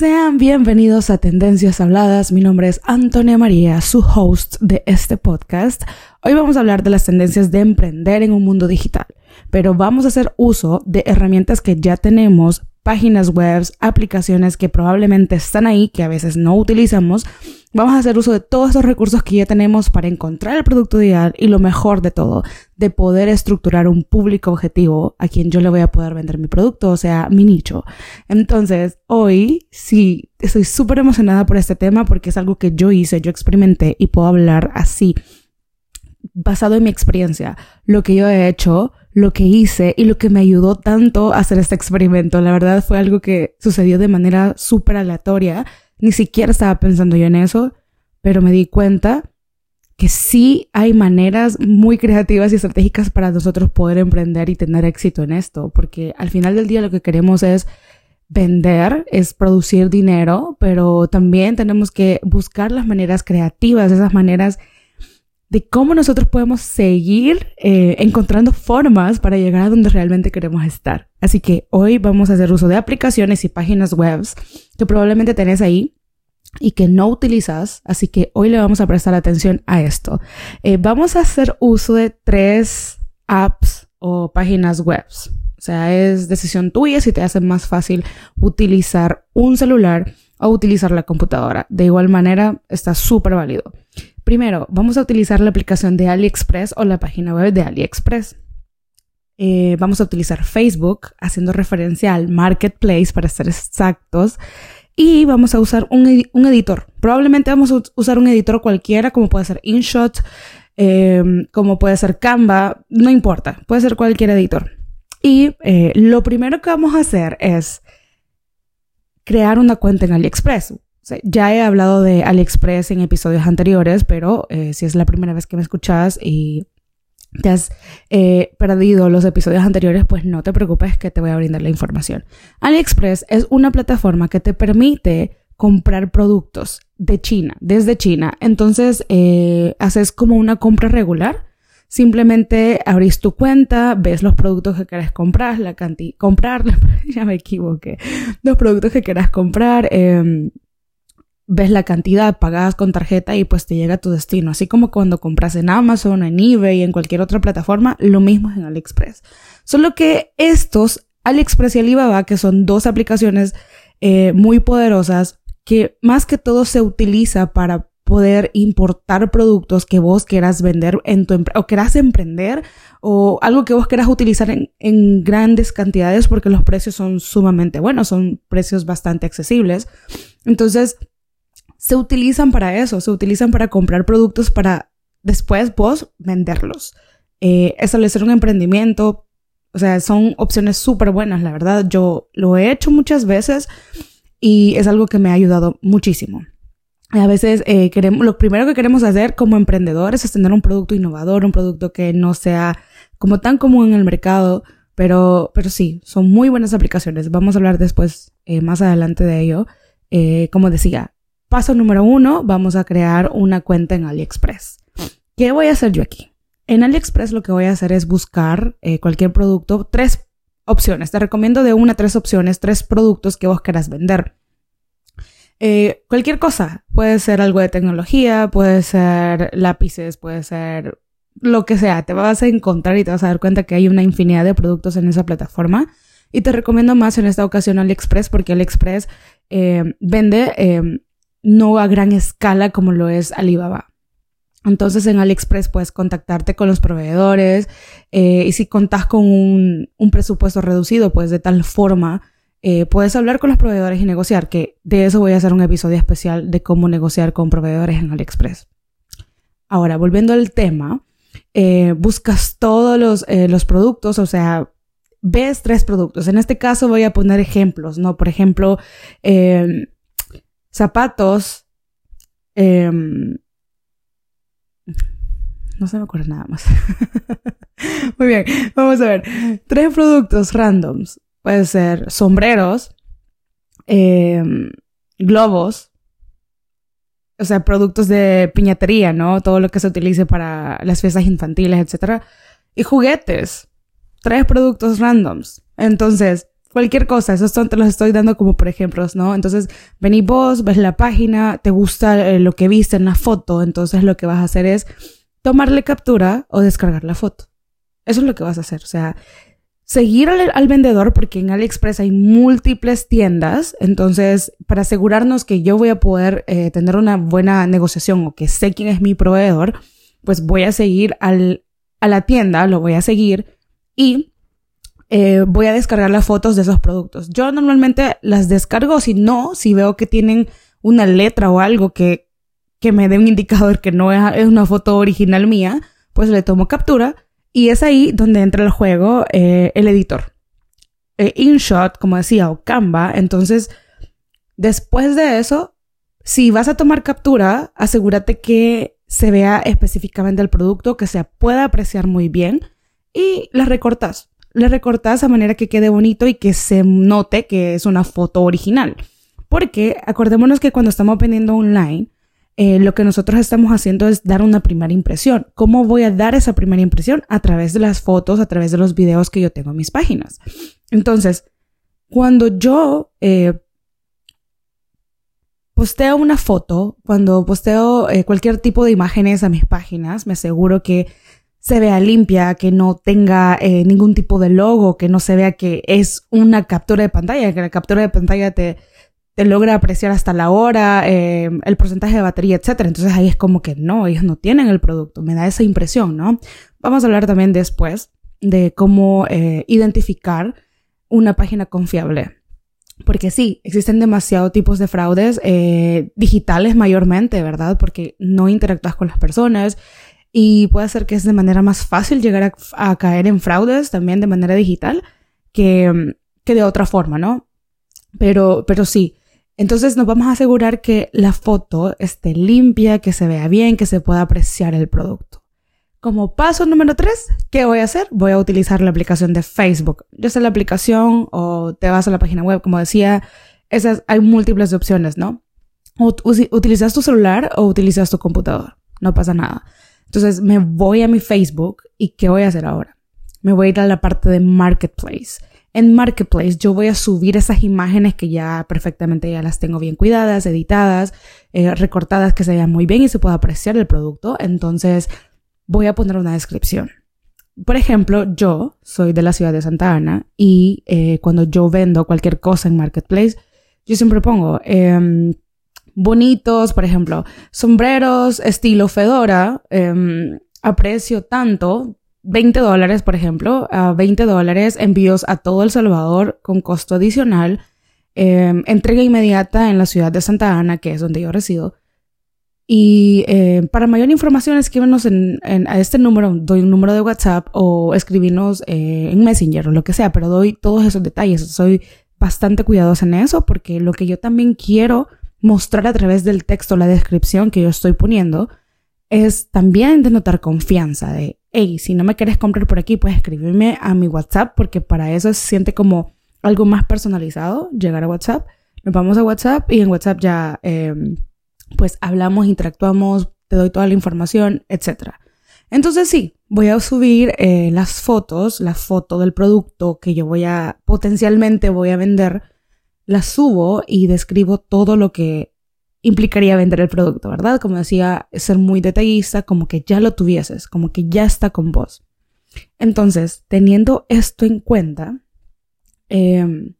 Sean bienvenidos a Tendencias Habladas. Mi nombre es Antonia María, su host de este podcast. Hoy vamos a hablar de las tendencias de emprender en un mundo digital, pero vamos a hacer uso de herramientas que ya tenemos páginas web, aplicaciones que probablemente están ahí, que a veces no utilizamos. Vamos a hacer uso de todos esos recursos que ya tenemos para encontrar el producto ideal y lo mejor de todo, de poder estructurar un público objetivo a quien yo le voy a poder vender mi producto, o sea, mi nicho. Entonces, hoy sí, estoy súper emocionada por este tema porque es algo que yo hice, yo experimenté y puedo hablar así, basado en mi experiencia, lo que yo he hecho lo que hice y lo que me ayudó tanto a hacer este experimento. La verdad fue algo que sucedió de manera súper aleatoria. Ni siquiera estaba pensando yo en eso, pero me di cuenta que sí hay maneras muy creativas y estratégicas para nosotros poder emprender y tener éxito en esto, porque al final del día lo que queremos es vender, es producir dinero, pero también tenemos que buscar las maneras creativas, esas maneras de cómo nosotros podemos seguir eh, encontrando formas para llegar a donde realmente queremos estar. Así que hoy vamos a hacer uso de aplicaciones y páginas web que probablemente tenés ahí y que no utilizas, así que hoy le vamos a prestar atención a esto. Eh, vamos a hacer uso de tres apps o páginas web. O sea, es decisión tuya si te hace más fácil utilizar un celular o utilizar la computadora. De igual manera, está súper válido. Primero, vamos a utilizar la aplicación de AliExpress o la página web de AliExpress. Eh, vamos a utilizar Facebook, haciendo referencia al marketplace para ser exactos. Y vamos a usar un, editor. Probablemente vamos a usar un editor cualquiera, como puede ser InShot, eh, como puede ser Canva, no importa, puede ser cualquier editor. Y eh, lo primero que vamos a hacer es crear una cuenta en AliExpress ya he hablado de AliExpress en episodios anteriores, pero eh, si es la primera vez que me escuchas y te has eh, perdido los episodios anteriores, pues no te preocupes que te voy a brindar la información. AliExpress es una plataforma que te permite comprar productos de China, desde China. Entonces, eh, haces como una compra regular. Simplemente abrís tu cuenta, ves los productos que querés comprar, la cantidad, comprar, ya me equivoqué, los productos que quieras comprar, eh, ves la cantidad, pagas con tarjeta y pues te llega a tu destino. Así como cuando compras en Amazon, en eBay, en cualquier otra plataforma, lo mismo es en AliExpress. Solo que estos, AliExpress y Alibaba, que son dos aplicaciones eh, muy poderosas, que más que todo se utiliza para poder importar productos que vos quieras vender en tu o quieras emprender o algo que vos quieras utilizar en, en, grandes cantidades porque los precios son sumamente buenos, son precios bastante accesibles. Entonces, se utilizan para eso, se utilizan para comprar productos para después vos venderlos. Eh, establecer un emprendimiento, o sea, son opciones súper buenas, la verdad. Yo lo he hecho muchas veces y es algo que me ha ayudado muchísimo. A veces eh, queremos, lo primero que queremos hacer como emprendedores es tener un producto innovador, un producto que no sea como tan común en el mercado, pero, pero sí, son muy buenas aplicaciones. Vamos a hablar después, eh, más adelante de ello. como decía, Paso número uno, vamos a crear una cuenta en AliExpress. ¿Qué voy a hacer yo aquí? En AliExpress lo que voy a hacer es buscar eh, cualquier producto, tres opciones. Te recomiendo de una a tres opciones, tres productos que vos quieras vender. Eh, cualquier cosa. Puede ser algo de tecnología, puede ser lápices, puede ser lo que sea. Te vas a encontrar y te vas a dar cuenta que hay una infinidad de productos en esa plataforma. Y te recomiendo más en esta ocasión AliExpress porque AliExpress eh, vende no a gran escala como lo es Alibaba. Entonces en AliExpress puedes contactarte con los proveedores eh, y si contás con un, presupuesto reducido, pues de tal forma eh, puedes hablar con los proveedores y negociar, que de eso voy a hacer un episodio especial de cómo negociar con proveedores en AliExpress. Ahora, volviendo al tema, eh, buscas todos los, los productos, o sea, ves tres productos. En este caso voy a poner ejemplos, ¿no? Por ejemplo, zapatos. Em, no se me ocurre nada más. Muy bien, vamos a ver. Tres productos randoms. Puede ser sombreros, em, globos, o sea, productos de piñatería, ¿no? Todo lo que se utilice para las fiestas infantiles, etc. Y juguetes. Tres productos randoms. Entonces, cualquier cosa, esos son, te los estoy dando como por ejemplos, ¿no? Entonces, venís vos, ves la página, te gusta eh, lo que viste en la foto, entonces lo que vas a hacer es tomarle captura o descargar la foto. Eso es lo que vas a hacer, o sea, seguir al, vendedor porque en AliExpress hay múltiples tiendas, entonces para asegurarnos que yo voy a poder eh, tener una buena negociación o que sé quién es mi proveedor, pues voy a seguir al, a la tienda, lo voy a seguir y eh, voy a descargar las fotos de esos productos. Yo normalmente las descargo, si no, si veo que tienen una letra o algo que, que me dé un indicador que no es, una foto original mía, pues le tomo captura y es ahí donde entra el juego eh, el editor. Eh, InShot, como decía, o Canva. Entonces, después de eso, si vas a tomar captura, asegúrate que se vea específicamente el producto, que se pueda apreciar muy bien y la recortas le recortas a manera que quede bonito y que se note que es una foto original. Porque acordémonos que cuando estamos vendiendo online, eh, lo que nosotros estamos haciendo es dar una primera impresión. ¿Cómo voy a dar esa primera impresión? A través de las fotos, a través de los videos que yo tengo en mis páginas. Entonces, cuando yo eh, posteo una foto, cuando posteo eh, cualquier tipo de imágenes a mis páginas, me aseguro que se vea limpia, que no tenga eh, ningún tipo de logo, que no se vea que es una captura de pantalla, que la captura de pantalla te, te logra apreciar hasta la hora, eh, el porcentaje de batería, etc. Entonces ahí es como que no, ellos no tienen el producto, me da esa impresión, ¿no? Vamos a hablar también después de cómo eh, identificar una página confiable. Porque sí, existen demasiados tipos de fraudes digitales mayormente, ¿verdad? Porque no interactúas con las personas, y puede ser que es de manera más fácil llegar a, caer en fraudes también de manera digital que, que de otra forma, ¿no? Pero, pero sí. Entonces nos vamos a asegurar que la foto esté limpia, que se vea bien, que se pueda apreciar el producto. Como paso número tres, ¿qué voy a hacer? Voy a utilizar la aplicación de Facebook. Ya sea la aplicación o te vas a la página web, como decía, esas hay múltiples opciones, ¿no? utilizas tu celular o utilizas tu computador. No pasa nada. Entonces me voy a mi Facebook y ¿qué voy a hacer ahora? Me voy a ir a la parte de Marketplace. En Marketplace yo voy a subir esas imágenes que ya perfectamente ya las tengo bien cuidadas, editadas, eh, recortadas, que se vean muy bien y se pueda apreciar el producto. Entonces voy a poner una descripción. Por ejemplo, yo soy de la ciudad de Santa Ana y eh, cuando yo vendo cualquier cosa en Marketplace, yo siempre pongo... Em, bonitos, por ejemplo, sombreros estilo Fedora, eh, aprecio tanto, 20 dólares, por ejemplo, a 20 dólares, envíos a todo El Salvador con costo adicional, em, entrega inmediata en la ciudad de Santa Ana, que es donde yo resido. Y eh, para mayor información, escríbenos en, a este número, doy un número de WhatsApp o escribirnos eh, en Messenger o lo que sea, pero doy todos esos detalles. Soy bastante cuidadosa en eso porque lo que yo también quiero mostrar a través del texto la descripción que yo estoy poniendo es también de notar confianza de, hey, si no me quieres comprar por aquí, puedes escribirme a mi WhatsApp porque para eso se siente como algo más personalizado, llegar a WhatsApp. Nos vamos a WhatsApp y en WhatsApp ya em, pues hablamos, interactuamos, te doy toda la información, etc. Entonces sí, voy a subir eh, las fotos, la foto del producto que yo voy a potencialmente voy a vender la subo y describo todo lo que implicaría vender el producto, ¿verdad? Como decía, ser muy detallista, como que ya lo tuvieses, como que ya está con vos. Entonces, teniendo esto en cuenta, em,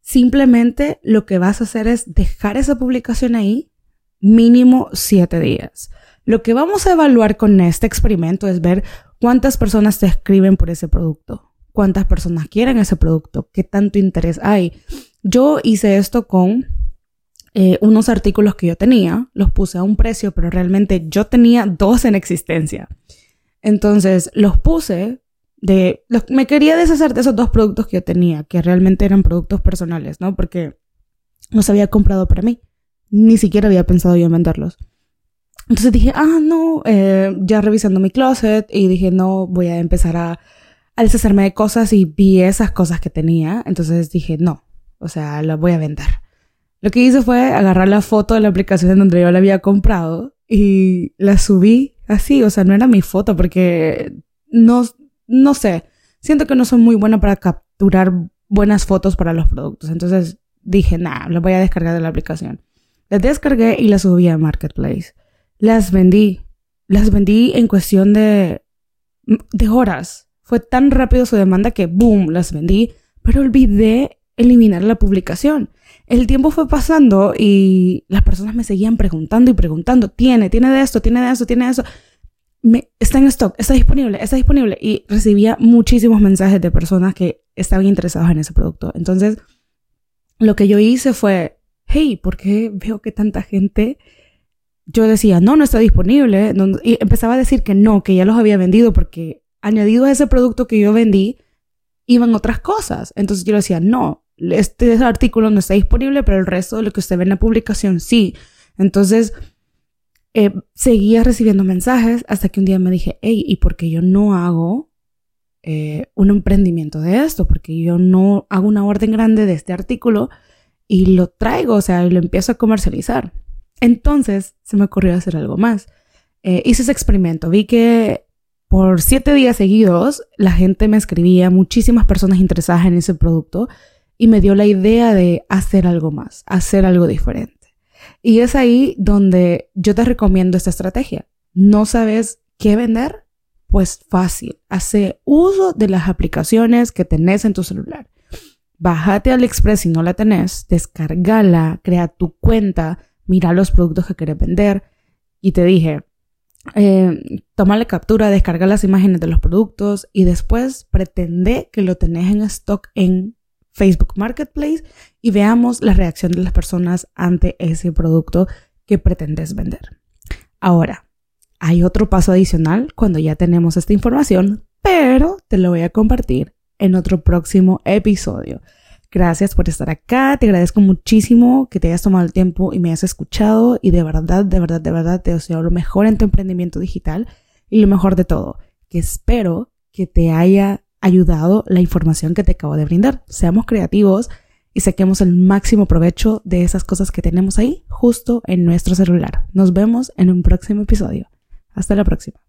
simplemente lo que vas a hacer es dejar esa publicación ahí mínimo siete días. Lo que vamos a evaluar con este experimento es ver cuántas personas te escriben por ese producto cuántas personas quieren ese producto, qué tanto interés hay. Yo hice esto con eh, unos artículos que yo tenía, los puse a un precio, pero realmente yo tenía dos en existencia. Entonces los puse de, me quería deshacer de esos dos productos que yo tenía, que realmente eran productos personales, ¿no? Porque los había comprado para mí. Ni siquiera había pensado yo en venderlos. Entonces dije, ah, no, eh, ya revisando mi closet y dije, no, voy a empezar a al deshacerme de cosas y vi esas cosas que tenía, entonces dije, no, o sea, las voy a vender. Lo que hice fue agarrar la foto de la aplicación en donde yo la había comprado y la subí así, o sea, no era mi foto porque no, no sé, siento que no soy muy buena para capturar buenas fotos para los productos. Entonces dije, nah, las voy a descargar de la aplicación. Las descargué y las subí a Marketplace. Las vendí. Las vendí en cuestión de, de horas. Fue tan rápido su demanda que, boom, las vendí. Pero olvidé eliminar la publicación. El tiempo fue pasando y las personas me seguían preguntando y preguntando, tiene, tiene de esto, tiene de esto, tiene de eso. Me, está en stock, está disponible, está disponible. Y recibía muchísimos mensajes de personas que estaban interesados en ese producto. Entonces, lo que yo hice fue, hey, ¿por qué veo que tanta gente... Yo decía, no, no está disponible. y empezaba a decir que no, que ya los había vendido porque añadido a ese producto que yo vendí, iban otras cosas. Entonces yo decía, no, este artículo no está disponible, pero el resto de lo que usted ve en la publicación sí. Entonces eh, seguía recibiendo mensajes hasta que un día me dije, hey, ¿y por qué yo no hago eh, un emprendimiento de esto? Porque yo no hago una orden grande de este artículo y lo traigo, o sea, lo empiezo a comercializar. Entonces se me ocurrió hacer algo más. Eh, hice ese experimento, vi que por siete días seguidos la gente me escribía, muchísimas personas interesadas en ese producto y me dio la idea de hacer algo más, hacer algo diferente. Y es ahí donde yo te recomiendo esta estrategia. ¿No sabes qué vender? Pues fácil, hace uso de las aplicaciones que tenés en tu celular. Bájate al Express si no la tenés, descargala, crea tu cuenta, mira los productos que quieres vender. Y te dije, eh, toma la captura, descarga las imágenes de los productos y después pretende que lo tenés en stock en Facebook Marketplace y veamos la reacción de las personas ante ese producto que pretendes vender. Ahora, hay otro paso adicional cuando ya tenemos esta información, pero te lo voy a compartir en otro próximo episodio. Gracias por estar acá. Te agradezco muchísimo que te hayas tomado el tiempo y me hayas escuchado. Y de verdad, de verdad, de verdad te deseo lo mejor en tu emprendimiento digital y lo mejor de todo, que espero que te haya ayudado la información que te acabo de brindar. Seamos creativos y saquemos el máximo provecho de esas cosas que tenemos ahí justo en nuestro celular. Nos vemos en un próximo episodio. Hasta la próxima.